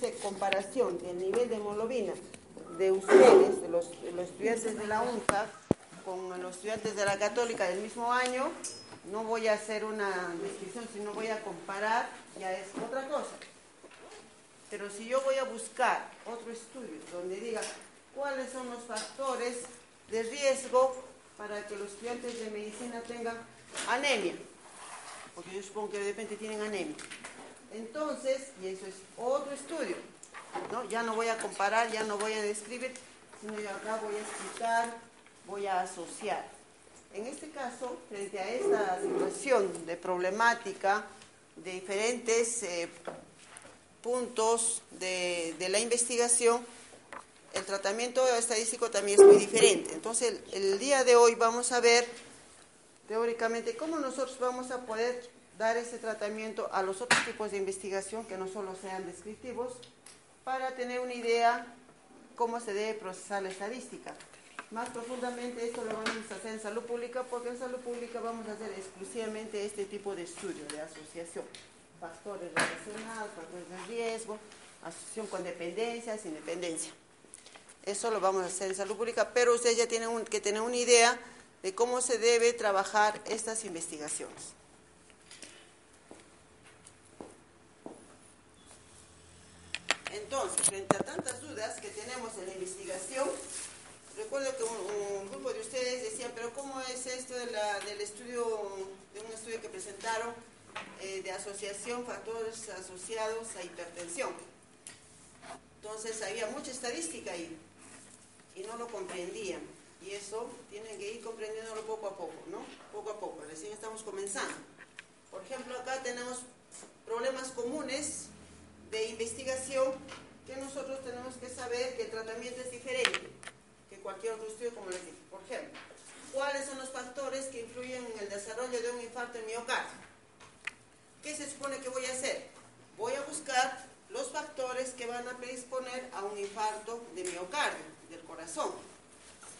hacer comparación del nivel de hemoglobina de ustedes, de los, estudiantes de la UNCA, con los estudiantes de la Católica del mismo año, no voy a hacer una descripción, sino voy a comparar, ya es otra cosa. Pero si yo voy a buscar otro estudio donde diga cuáles son los factores de riesgo para que los estudiantes de medicina tengan anemia, porque yo supongo que de repente tienen anemia. Entonces, y eso es otro estudio, ¿no? Ya no voy a comparar, ya no voy a describir, sino yo acá voy a explicar, voy a asociar. En este caso, frente a esta situación de problemática de diferentes eh, puntos de, la investigación, el tratamiento estadístico también es muy diferente. Entonces, el día de hoy vamos a ver teóricamente cómo nosotros vamos a poder dar ese tratamiento a los otros tipos de investigación que no solo sean descriptivos, para tener una idea cómo se debe procesar la estadística. Más profundamente esto lo vamos a hacer en salud pública porque en salud pública vamos a hacer exclusivamente este tipo de estudio de asociación. Factores relacionados, factores de riesgo, asociación con dependencia, sin dependencia. Eso lo vamos a hacer en salud pública, pero ustedes ya tienen que tener una idea de cómo se debe trabajar estas investigaciones. Entonces, frente a tantas dudas que tenemos en la investigación, recuerdo que un, grupo de ustedes decían, pero ¿cómo es esto del estudio, de un estudio que presentaron eh, de asociación, factores asociados a hipertensión? Entonces había mucha estadística ahí y no lo comprendían. Y eso tienen que ir comprendiéndolo poco a poco, ¿no? Poco a poco, recién estamos comenzando. Por ejemplo, acá tenemos problemas comunes de investigación que nosotros tenemos que saber que el tratamiento es diferente que cualquier otro estudio, como les dije. Por ejemplo, ¿cuáles son los factores que influyen en el desarrollo de un infarto en miocardio? ¿Qué se supone que voy a hacer? Voy a buscar los factores que van a predisponer a un infarto de miocardio, del corazón.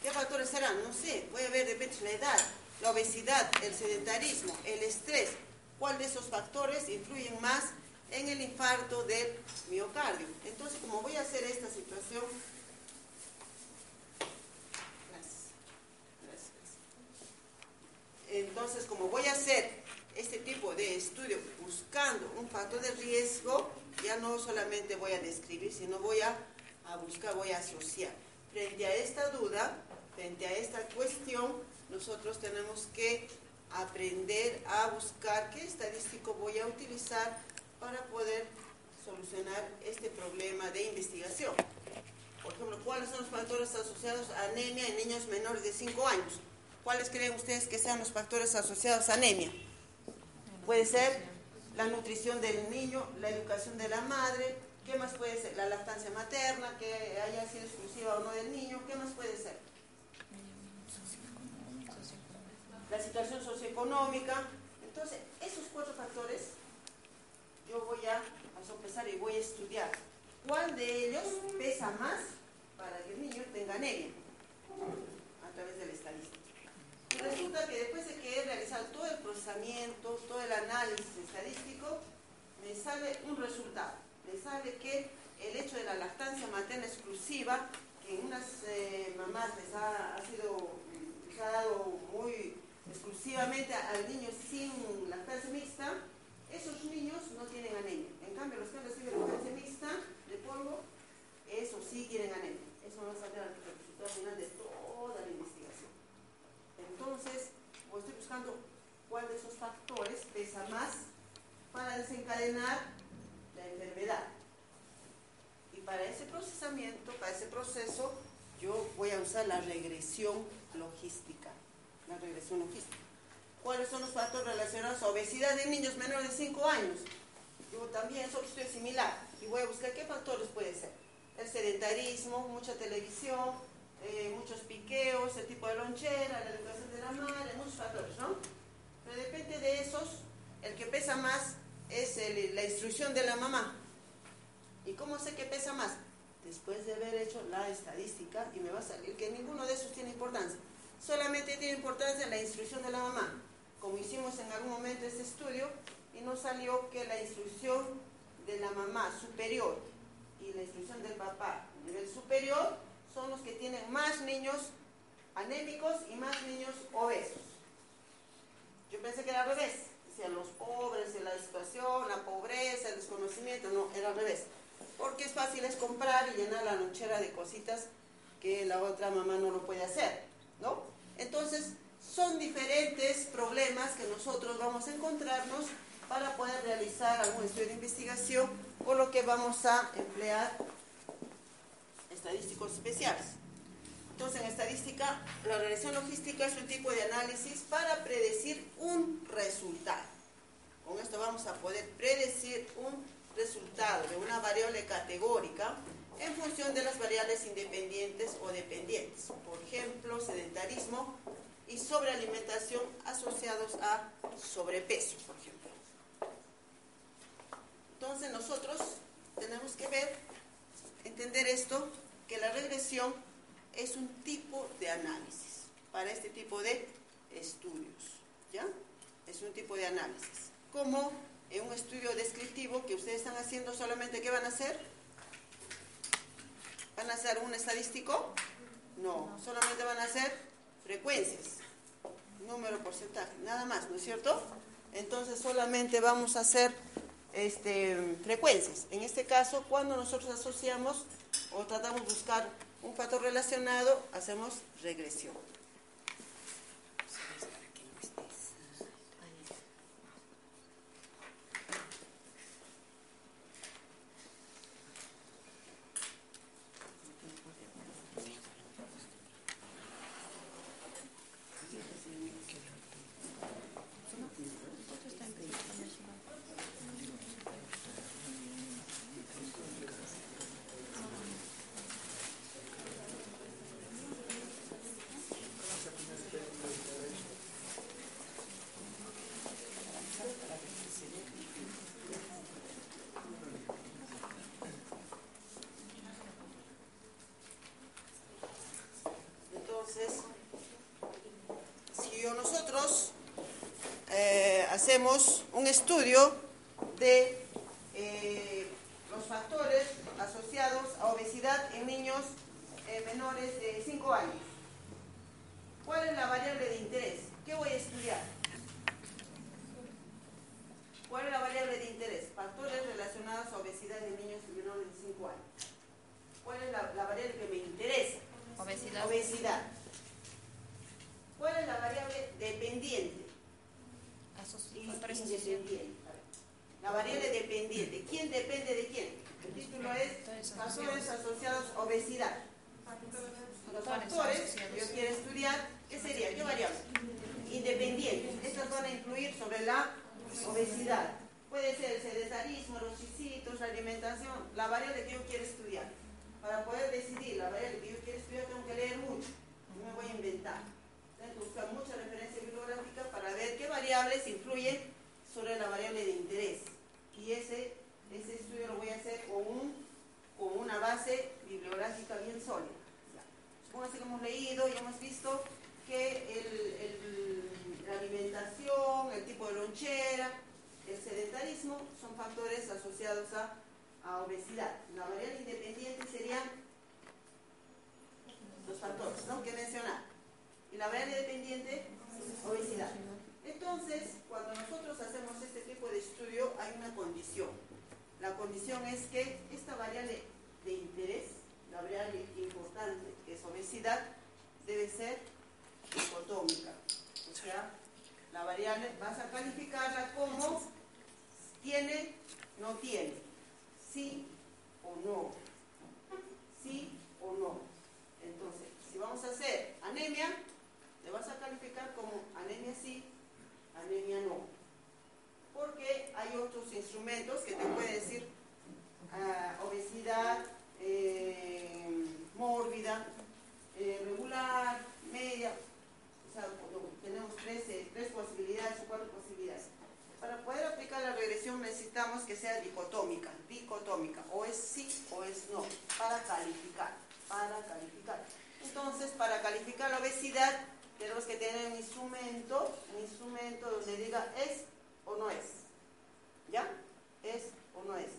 ¿Qué factores serán? No sé. Voy a ver de repente la edad, la obesidad, el sedentarismo, el estrés. ¿Cuál de esos factores influyen más en el infarto del miocardio. Entonces, como voy a hacer esta situación, entonces como voy a hacer este tipo de estudio buscando un factor de riesgo, ya no solamente voy a describir, sino voy a, a buscar, voy a asociar. Frente a esta duda, frente a esta cuestión, nosotros tenemos que aprender a buscar qué estadístico voy a utilizar para poder solucionar este problema de investigación. Por ejemplo, ¿cuáles son los factores asociados a anemia en niños menores de 5 años? ¿Cuáles creen ustedes que sean los factores asociados a anemia? Puede ser la nutrición del niño, la educación de la madre, ¿qué más puede ser? La lactancia materna, que haya sido exclusiva o no del niño, ¿qué más puede ser? La situación socioeconómica. Entonces, esos cuatro factores yo voy a, sopesar y voy a estudiar cuál de ellos pesa más para que el niño tenga anemia a través de la estadística. Y resulta que después de que he realizado todo el procesamiento, todo el análisis estadístico, me sale un resultado. Me sale que el hecho de la lactancia materna exclusiva, que en unas eh, mamás les ha, sido, les ha dado muy exclusivamente al niño sin lactancia mixta, esos niños no tienen anemia. En cambio, los que reciben lactancia mixta de polvo, esos sí tienen anemia. Eso a ser el resultado final de toda la investigación. Entonces, pues estoy buscando cuál de esos factores pesa más para desencadenar la enfermedad. Y para ese procesamiento, para ese proceso, yo voy a usar la regresión logística. La regresión logística. ¿Cuáles son los factores relacionados a obesidad de niños menores de 5 años? Yo también, es similar. y voy a buscar qué factores puede ser. El sedentarismo, mucha televisión, eh, muchos piqueos, el tipo de lonchera, la educación de la madre, muchos factores, ¿no? Pero depende de esos, el que pesa más es la instrucción de la mamá. ¿Y cómo sé que pesa más? Después de haber hecho la estadística y me va a salir que ninguno de esos tiene importancia. Solamente tiene importancia la instrucción de la mamá. Como hicimos en algún momento este estudio y nos salió que la instrucción de la mamá superior y la instrucción del papá nivel superior son los que tienen más niños anémicos y más niños obesos. Yo pensé que era al revés. Decían los pobres, la situación, la pobreza, el desconocimiento. No, era al revés. Porque es fácil es comprar y llenar la lonchera de cositas que la otra mamá no lo puede hacer. ¿No? Entonces, son diferentes problemas que nosotros vamos a encontrarnos para poder realizar algún estudio de investigación o lo que vamos a emplear estadísticos especiales. Entonces, en estadística, la regresión logística es un tipo de análisis para predecir un resultado. Con esto vamos a poder predecir un resultado de una variable categórica en función de las variables independientes o dependientes. Por ejemplo, sedentarismo sobrealimentación asociados a sobrepeso, por ejemplo. Entonces nosotros tenemos que ver, entender esto que la regresión es un tipo de análisis para este tipo de estudios, ¿ya? Es un tipo de análisis. Como en un estudio descriptivo que ustedes están haciendo solamente, ¿qué van a hacer? ¿Van a hacer un estadístico? No, solamente van a hacer frecuencias, número, porcentaje, nada más, ¿no es cierto? Entonces solamente vamos a hacer este, frecuencias. En este caso, cuando nosotros asociamos o tratamos de buscar un factor relacionado, hacemos regresión. Hacemos un estudio de eh, los factores asociados a obesidad en niños eh, menores de 5 años. ¿Cuál es la variable de interés? ¿Qué voy a estudiar? ¿Cuál es la variable de interés? Factores relacionados a obesidad en niños menores de 5 años. ¿Cuál es la, la variable que me interesa? Obesidad. Obesidad. ¿Cuál es la variable dependiente? independiente. La variable dependiente. ¿Quién depende de quién? Es factores asociados a obesidad. Los factores que yo quiero estudiar, ¿qué sería? ¿Qué variable? Independientes. Estas van a influir sobre la obesidad. Puede ser el sedentarismo, los chisitos, la alimentación, la variable que yo quiero estudiar. Para poder decidir la variable que yo quiero estudiar tengo que leer mucho. No me voy a inventar. Tengo que buscar mucha referencia bibliográfica para ver qué variables influyen sobre la variable de interés. Y ese, ese estudio lo voy a hacer con, un, con una base bibliográfica bien sólida. Supongo que hemos leído y hemos visto que la alimentación, el tipo de lonchera, el sedentarismo son factores asociados a, a obesidad. La variable independiente serían los factores ¿no? que mencionar. Y la variable dependiente, obesidad. Entonces, cuando nosotros hacemos este tipo de estudio, hay una condición. La condición es que esta variable de interés, la variable importante, que es obesidad, debe ser dicotómica. O sea, la variable vas a calificarla como tiene, no tiene, sí o no, sí o no. Entonces, si vamos a hacer anemia, le vas a calificar como anemia sí, anemia no. Porque hay otros instrumentos que te pueden decir ah, obesidad eh, mórbida, eh, regular, media, o sea, tenemos tres, tres posibilidades o cuatro posibilidades. Para poder aplicar la regresión necesitamos que sea dicotómica, dicotómica, o es sí o es no, para calificar, para calificar. Entonces, para calificar la obesidad, tenemos que tener un instrumento, un instrumento donde diga es o no es. ¿Ya? Es o no es.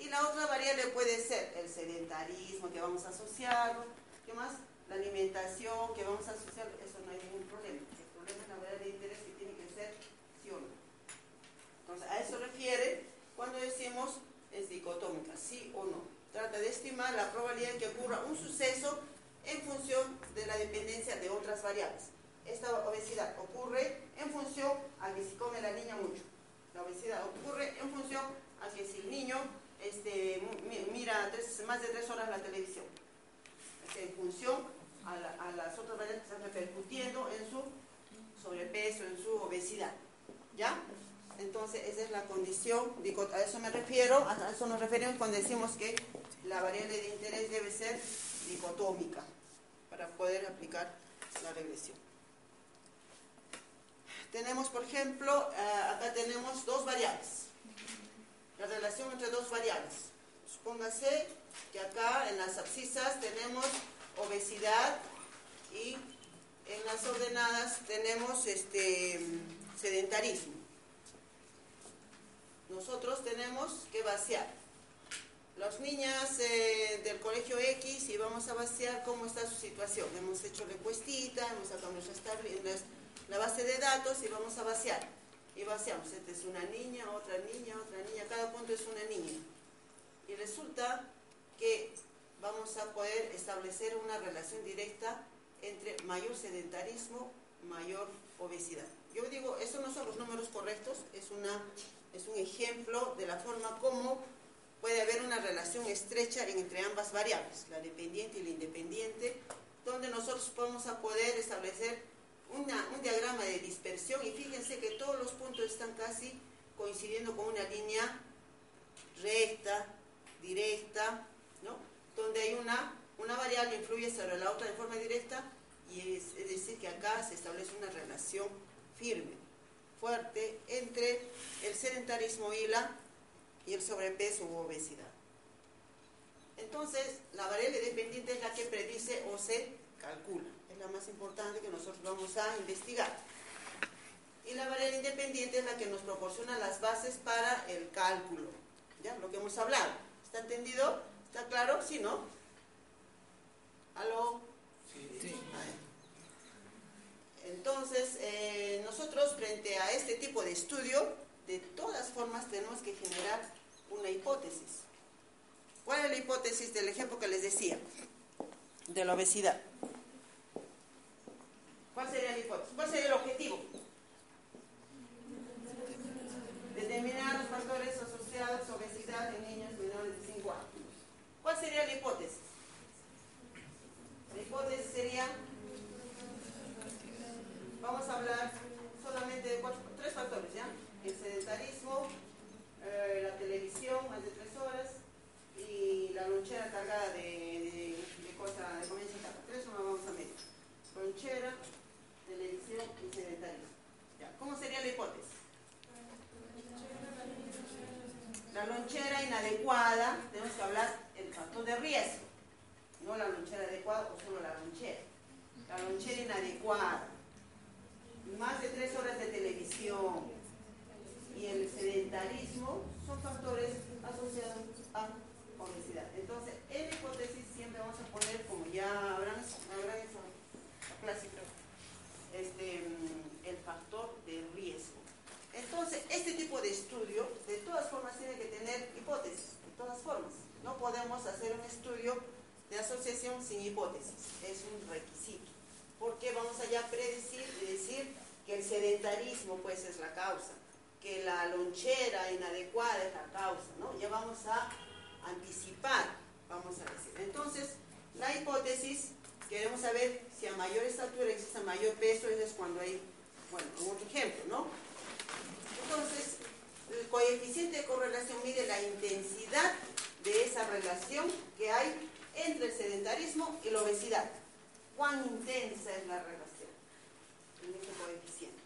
Y la otra variable puede ser el sedentarismo, que vamos a asociarlo. ¿Qué más? La alimentación, que vamos a asociarlo. Eso no hay ningún problema. El problema es la variable de interés que tiene que ser sí o no. Entonces, a eso refiere cuando decimos es dicotómica, sí o no. Trata de estimar la probabilidad de que ocurra un suceso en función de la dependencia de otras variables. Esta obesidad ocurre en función a que si come la niña mucho. La obesidad ocurre en función a que si el niño este, mira más de tres horas televisión. en función a, las otras variables que están repercutiendo en su sobrepeso, en su obesidad. ¿Ya? Entonces, esa es la condición, a eso me refiero, a eso nos referimos cuando decimos que la variable de interés debe ser dicotómica para poder aplicar la regresión. Tenemos, por ejemplo, eh, acá tenemos dos variables. La relación entre dos variables. Supóngase que acá en las abscisas tenemos obesidad y en las ordenadas tenemos este sedentarismo. Nosotros tenemos que vaciar las niñas eh, del colegio X y vamos a vaciar cómo está su situación. Hemos hecho la encuestita, hemos sacado la base de datos y vamos a vaciar. Y vaciamos, esta es una niña, otra niña, otra niña, cada punto es una niña. Y resulta que vamos a poder establecer una relación directa entre mayor sedentarismo, mayor obesidad. Yo digo, esos no son los números correctos, es, una, es un ejemplo de la forma como puede haber una relación estrecha entre ambas variables, la dependiente y la independiente, donde nosotros podemos a poder establecer un diagrama de dispersión y fíjense que todos los puntos están casi coincidiendo con una línea recta, directa, donde hay una, una variable influye sobre la otra de forma directa y es, es decir que acá se establece una relación firme, fuerte entre el sedentarismo y la y el sobrepeso u obesidad. Entonces, la variable dependiente es la que predice o se calcula. Es la más importante que nosotros vamos a investigar. Y la variable independiente es la que nos proporciona las bases para el cálculo. ¿Ya? Lo que hemos hablado. ¿Está entendido? ¿Está claro? ¿Sí, no? ¿Aló? Sí. Entonces, eh, nosotros frente a este tipo de estudio, de todas formas tenemos que generar una hipótesis. ¿Cuál es la hipótesis del ejemplo que les decía? De la obesidad. ¿Cuál sería la hipótesis? ¿Cuál sería el objetivo? Determinar los factores asociados a obesidad en niños menores de 5 años. ¿Cuál sería la hipótesis? La hipótesis sería, vamos a hablar solamente de tres factores, ¿ya? El sedentarismo, eh, la televisión más de tres horas y la lonchera cargada de, de, de cosas de comida Tres no vamos a medir. Lonchera, televisión y sedentarismo. ¿Cómo sería la hipótesis? La lonchera inadecuada, tenemos que hablar el factor de riesgo, no la lonchera adecuada o solo la lonchera. La lonchera inadecuada, más de tres horas de televisión, y el sedentarismo son factores asociados a obesidad. Entonces, en hipótesis siempre vamos a poner, como ya habrán, habrán hecho clásico, este, el factor de riesgo. Entonces, este tipo de estudio, de todas formas, tiene que tener hipótesis, de todas formas. No podemos hacer un estudio de asociación sin hipótesis, es un requisito. Porque vamos a ya predecir y decir que el sedentarismo pues es la causa, que la lonchera inadecuada es la causa, ¿no? Ya vamos a anticipar, vamos a decir. Entonces, la hipótesis, queremos saber si a mayor estatura existe mayor peso, eso es cuando hay, bueno, otro ejemplo, ¿no? Entonces, el coeficiente de correlación mide la intensidad de esa relación que hay entre el sedentarismo y la obesidad. ¿Cuán intensa es la relación en este coeficiente?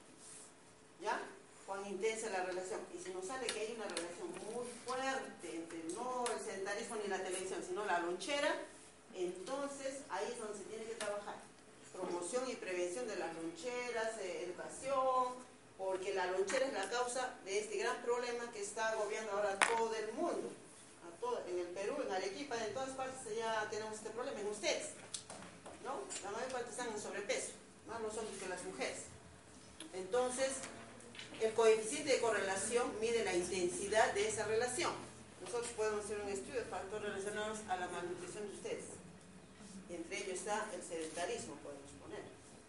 ¿Ya? ¿Cuán intensa es la relación? Y si nos sale que hay una relación muy fuerte entre no el sedentarismo ni la televisión, sino la lonchera, entonces ahí es donde se tiene que trabajar. Promoción y prevención de las loncheras, educación, porque la lonchera es la causa de este gran problema que está agobiando ahora todo el mundo. En el Perú, en Arequipa, en todas partes ya tenemos este problema, en ustedes. ¿no? La mayor parte están en sobrepeso, más los hombres que las mujeres. Entonces, el coeficiente de correlación mide la intensidad de esa relación. Nosotros podemos hacer un estudio de factores relacionados a la malnutrición de ustedes. entre ellos está el sedentarismo, podemos poner,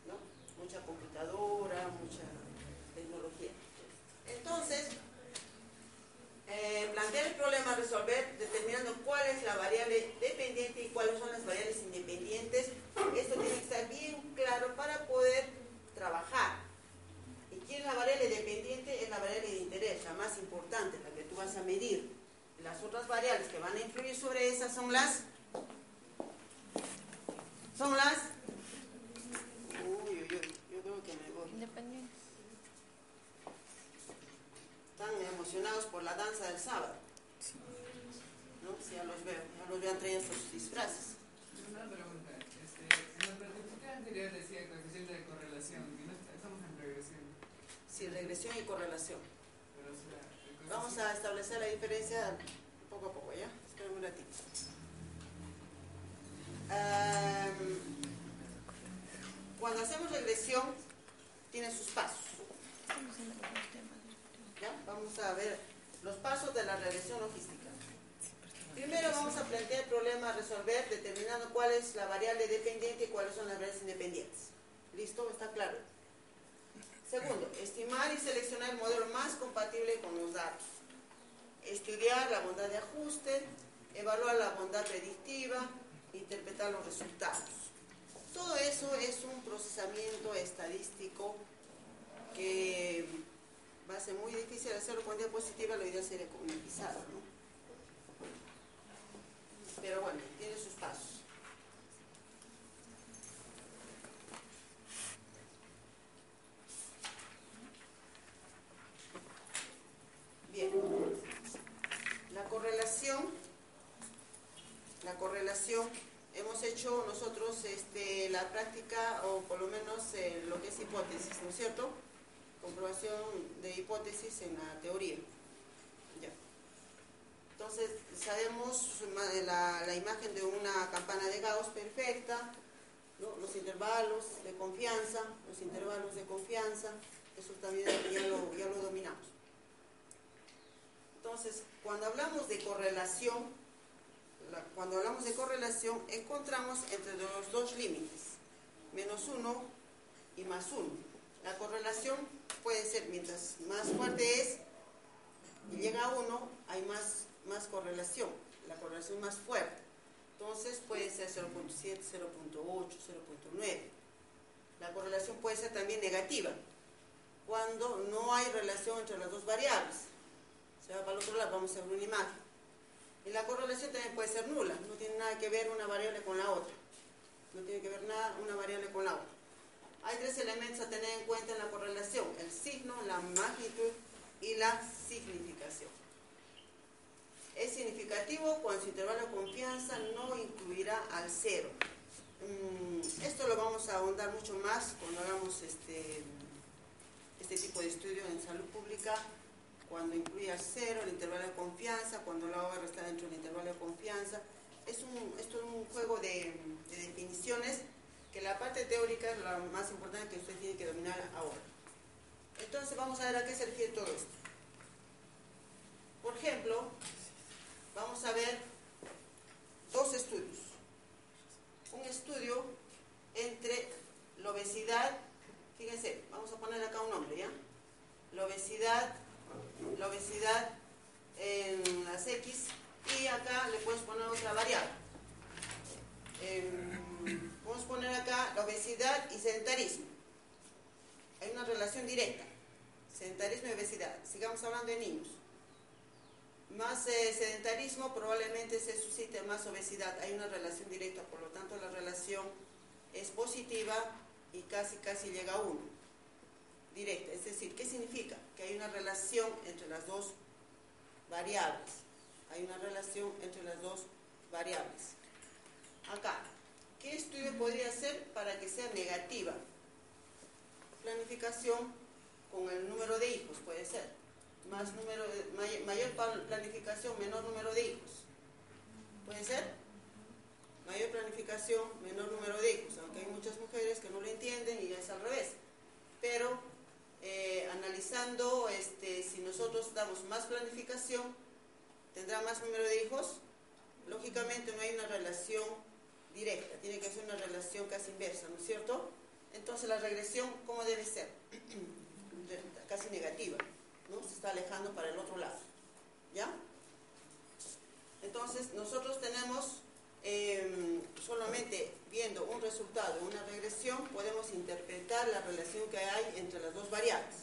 ¿no? Mucha computadora, mucha tecnología. Entonces, eh, plantear el problema a resolver determinando cuál es la variable dependiente y cuáles son las variables independientes. Esto tiene que estar bien claro para poder trabajar. ¿Y quién es la variable dependiente? Es la variable de interés, la más importante, la que tú vas a medir. Las otras variables que van a influir sobre esas son las... Son las... Uy, uy, uy, yo creo que me voy. Independientes. Están emocionados por la danza del sábado. ¿No? Sí, ya los veo. Ya los veo traído sus disfraces. Una pregunta. Este, en la práctica anterior decía coeficiente de correlación, no estamos en regresión. Sí, regresión y correlación. Pero, o sea, el coeficiente- Vamos a establecer la diferencia poco a poco, ¿ya? Esperen un ratito. Cuando hacemos regresión, tiene sus pasos. Vamos a ver los pasos de la regresión logística. Primero vamos a plantear el problema a resolver determinando cuál es la variable dependiente y cuáles son las variables independientes. ¿Listo? ¿Está claro? Segundo, estimar y seleccionar el modelo más compatible con los datos. Estudiar la bondad de ajuste, evaluar la bondad predictiva, interpretar los resultados. Todo eso es un procesamiento estadístico que va a ser muy difícil hacerlo con diapositiva, lo ideal sería comunitizado, ¿no? Pero bueno, tiene sus pasos. Bien. La correlación, la correlación, hemos hecho nosotros este, la práctica, o por lo menos eh, lo que es hipótesis, ¿no es cierto? De hipótesis en la teoría. Ya. Entonces, sabemos la, imagen de una campana de Gauss perfecta, los intervalos de confianza, los intervalos de confianza, eso también ya lo, dominamos. Entonces, cuando hablamos de correlación, la- cuando hablamos de correlación, encontramos entre los dos límites, menos uno y más uno. La correlación puede ser, mientras más fuerte es, y llega a uno, hay más, más correlación, la correlación más fuerte. Entonces puede ser 0.7, 0.8, 0.9. La correlación puede ser también negativa, cuando no hay relación entre las dos variables. Se va para el otro lado, vamos a ver una imagen. Y la correlación también puede ser nula, no tiene nada que ver una variable con la otra. No tiene que ver nada una variable con la otra. Hay tres elementos a tener en cuenta en la correlación, el signo, la magnitud y la significación. Es significativo cuando su intervalo de confianza no incluirá al cero. Mm, Esto lo vamos a ahondar mucho más cuando hagamos este, este tipo de estudio en salud pública, cuando incluye al cero el intervalo de confianza, cuando la OR está dentro del intervalo de confianza. Es un, esto es un juego de definiciones que la parte teórica es la más importante que usted tiene que dominar ahora. Entonces vamos a ver a qué se refiere todo esto. Por ejemplo, vamos a ver dos estudios. Un estudio entre la obesidad, fíjense, vamos a poner acá un nombre, ¿ya? La obesidad, la obesidad en las X y acá le puedes poner otra variable. Vamos a poner acá la obesidad y sedentarismo. Hay una relación directa. Sedentarismo y obesidad. Sigamos hablando de niños. más eh, sedentarismo probablemente se suscite más obesidad. Hay una relación directa, por lo tanto la relación es positiva y casi casi llega a uno. Directa. Es decir, ¿qué significa? Que hay una relación entre las dos variables. Hay una relación entre las dos variables. Acá, ¿qué estudio podría hacer para que sea negativa? Planificación con el número de hijos, puede ser. Más número mayor planificación, menor número de hijos. ¿Puede ser? Mayor planificación, menor número de hijos. Aunque hay muchas mujeres que no lo entienden y es al revés. Pero eh, analizando este, si nosotros damos más planificación, tendrá más número de hijos. Lógicamente no hay una relación directa, tiene que ser una relación casi inversa, ¿no es cierto? Entonces la regresión, ¿cómo debe ser? casi negativa, ¿no? Se está alejando para el otro lado, ¿ya? Entonces nosotros tenemos em, solamente viendo un resultado, una regresión, podemos interpretar la relación que hay entre las dos variables.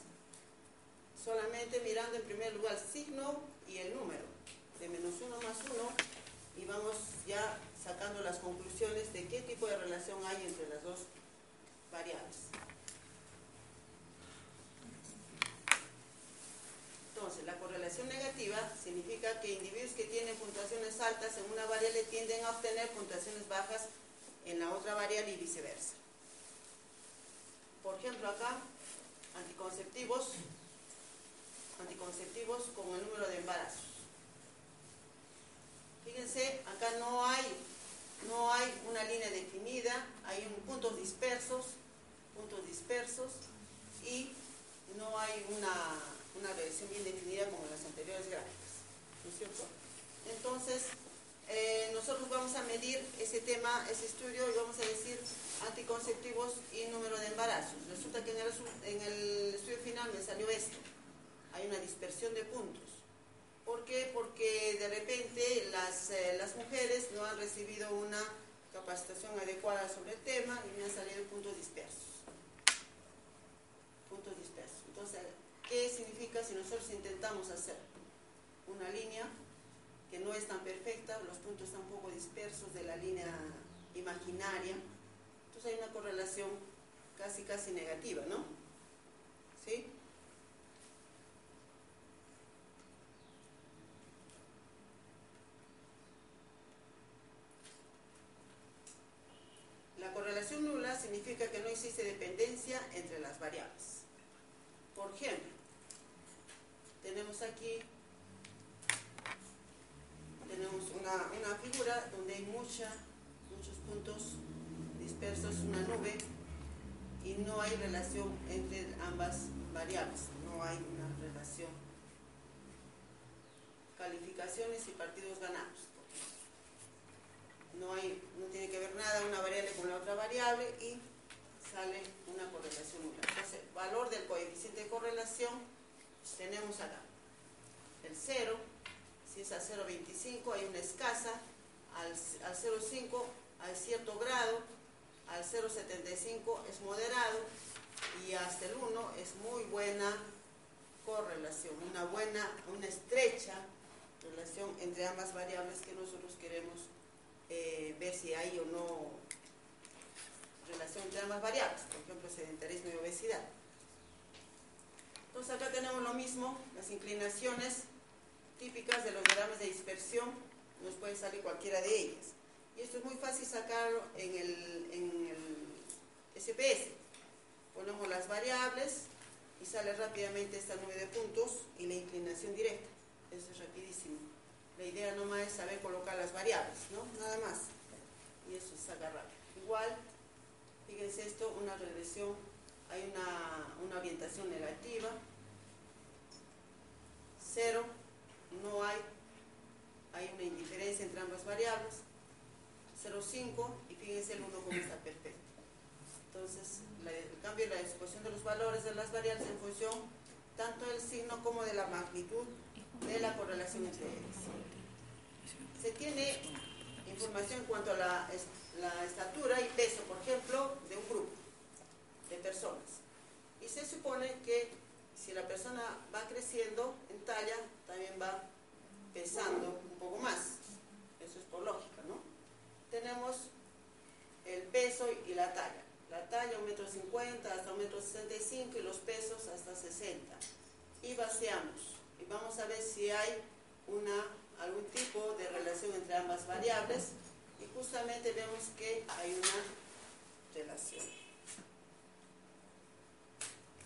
Solamente mirando en primer lugar el signo y el número, de menos uno más uno, y vamos ya sacando las conclusiones de qué tipo de relación hay entre las dos variables. Entonces, la correlación negativa significa que individuos que tienen puntuaciones altas en una variable tienden a obtener puntuaciones bajas en la otra variable y viceversa. Por ejemplo, acá, anticonceptivos, anticonceptivos con el número de embarazos. Fíjense, acá no hay, no hay una línea definida, hay puntos dispersos, puntos dispersos y no hay una una revisión bien definida como las anteriores gráficas. ¿No es cierto? Entonces, eh, nosotros vamos a medir ese tema, ese estudio, y vamos a decir anticonceptivos y número de embarazos. Resulta que en el, estudio final me salió esto. Hay una dispersión de puntos. ¿Por qué? Porque de repente las, eh, las mujeres no han recibido una capacitación adecuada sobre el tema y me han salido puntos dispersos. Puntos dispersos. Entonces, ¿Qué significa si nosotros intentamos hacer una línea que no es tan perfecta, los puntos están un poco dispersos de la línea imaginaria? Entonces hay una correlación casi, casi negativa, ¿no? ¿Sí? La correlación nula significa que no existe dependencia entre las variables. Por ejemplo, tenemos aquí tenemos una, figura donde hay mucha, muchos puntos dispersos, una nube, y no hay relación entre ambas variables, no hay una relación. Calificaciones y partidos ganados. No, hay, no tiene que ver nada una variable con la otra variable y sale una correlación nula. Entonces, valor del coeficiente de correlación tenemos acá el 0, si es a 0,25 hay una escasa, al, 0,5 hay cierto grado, al 0,75 es moderado y hasta el 1 es muy buena correlación, una buena, una estrecha relación entre ambas variables que nosotros queremos eh, ver si hay o no relación entre ambas variables, por ejemplo sedentarismo y obesidad. Entonces acá tenemos lo mismo, las inclinaciones típicas de los diagramas de dispersión, nos puede salir cualquiera de ellas. Y esto es muy fácil sacarlo en el, en SPS. Ponemos las variables y sale rápidamente esta nube de puntos y la inclinación directa. Eso es rapidísimo. La idea nomás es saber colocar las variables, ¿no? Nada más. Y eso se saca rápido. Igual, fíjense esto, una regresión hay una, orientación negativa, cero, no hay, hay una indiferencia entre ambas variables, 0,5 y fíjense el 1 como está perfecto. Entonces, el cambio de la exposición de los valores de las variables en función tanto del signo como de la magnitud de la correlación entre ellas. Se tiene información en cuanto a la estatura y peso, por ejemplo, de un grupo de personas. Y se supone que si la persona va creciendo en talla, también va pesando un poco más. Eso es por lógica, ¿no? Tenemos el peso y la talla. La talla 1,50 metro hasta 1,65 metro y los pesos hasta 60. Y vaciamos. Y vamos a ver si hay una, algún tipo de relación entre ambas variables. Y justamente vemos que hay una relación.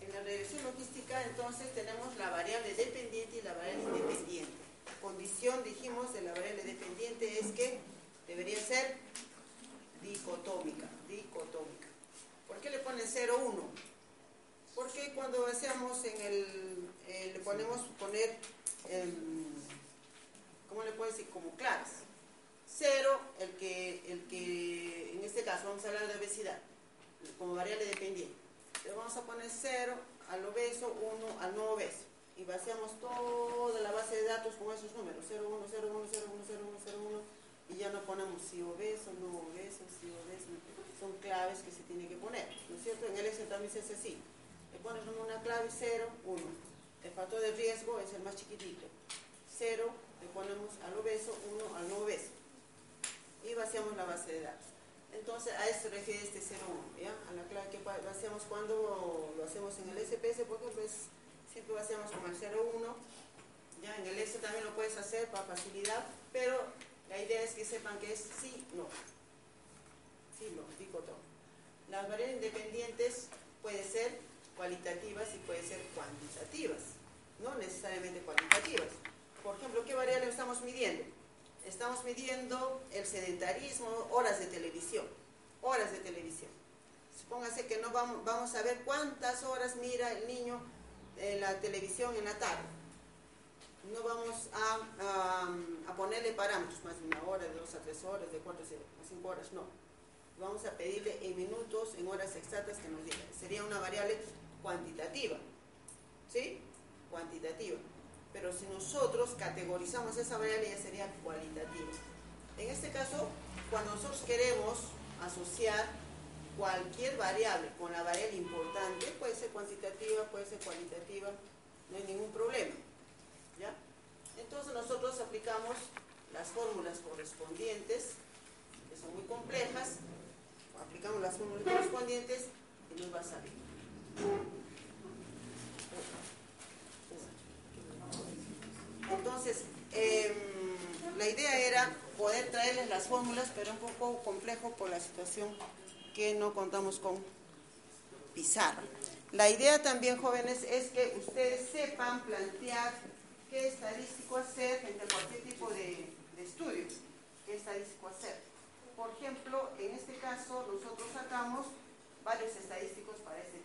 En la regresión logística entonces tenemos la variable dependiente y la variable independiente. Condición, dijimos, de la variable dependiente es que debería ser dicotómica, dicotómica. ¿Por qué le ponen 0, 1? Porque cuando hacemos en el, eh, le ponemos poner, ¿cómo le puedo decir? Como claves. 0, el que, el que, en este caso vamos a hablar de obesidad, como variable dependiente. Le vamos a poner 0 al obeso, 1 al no obeso. Y vaciamos toda la base de datos con esos números, 0, 1, 0, 1, 0, 1, 0, 1, 0, 1, y ya no ponemos si obeso, no obeso, si obeso, son claves que se tienen que poner, ¿no es cierto? En el Excel también se hace así, le pones una clave 0, 1, el factor de riesgo es el más chiquitito, 0, le ponemos al obeso, 1 al no obeso, y vaciamos la base de datos. Entonces, a se refiere este 0,1, ¿ya? A la clave que vaciamos cuando lo hacemos en el SPS, porque pues siempre vaciamos con el 0,1, ya en el S también lo puedes hacer para facilidad, pero la idea es que sepan que es sí, no. Sí, no, digo todo. Las variables independientes pueden ser cualitativas y pueden ser cuantitativas, no necesariamente cuantitativas. Por ejemplo, ¿qué variable estamos midiendo? Estamos midiendo el sedentarismo, horas de televisión, horas de televisión. Supóngase que no vamos, a ver cuántas horas mira el niño en la televisión en la tarde no vamos a, ponerle parámetros, más de una hora, de dos a tres horas, de cuatro a cinco horas, no. Vamos a pedirle en minutos, en horas exactas que nos diga. Sería una variable cuantitativa, ¿sí? Cuantitativa. Pero si nosotros categorizamos esa variable ya sería cualitativa. En este caso, cuando nosotros queremos asociar cualquier variable con la variable importante, puede ser cuantitativa, puede ser cualitativa, no hay ningún problema. ¿ya? Entonces nosotros aplicamos las fórmulas correspondientes, que son muy complejas, aplicamos las fórmulas correspondientes y nos va a salir. Entonces, em, la idea era poder traerles las fórmulas, pero un poco complejo por la situación que no contamos con pizarra. La idea también, jóvenes, es que ustedes sepan plantear qué estadístico hacer entre cualquier tipo de, estudio, qué estadístico hacer. Por ejemplo, en este caso nosotros sacamos varios estadísticos para este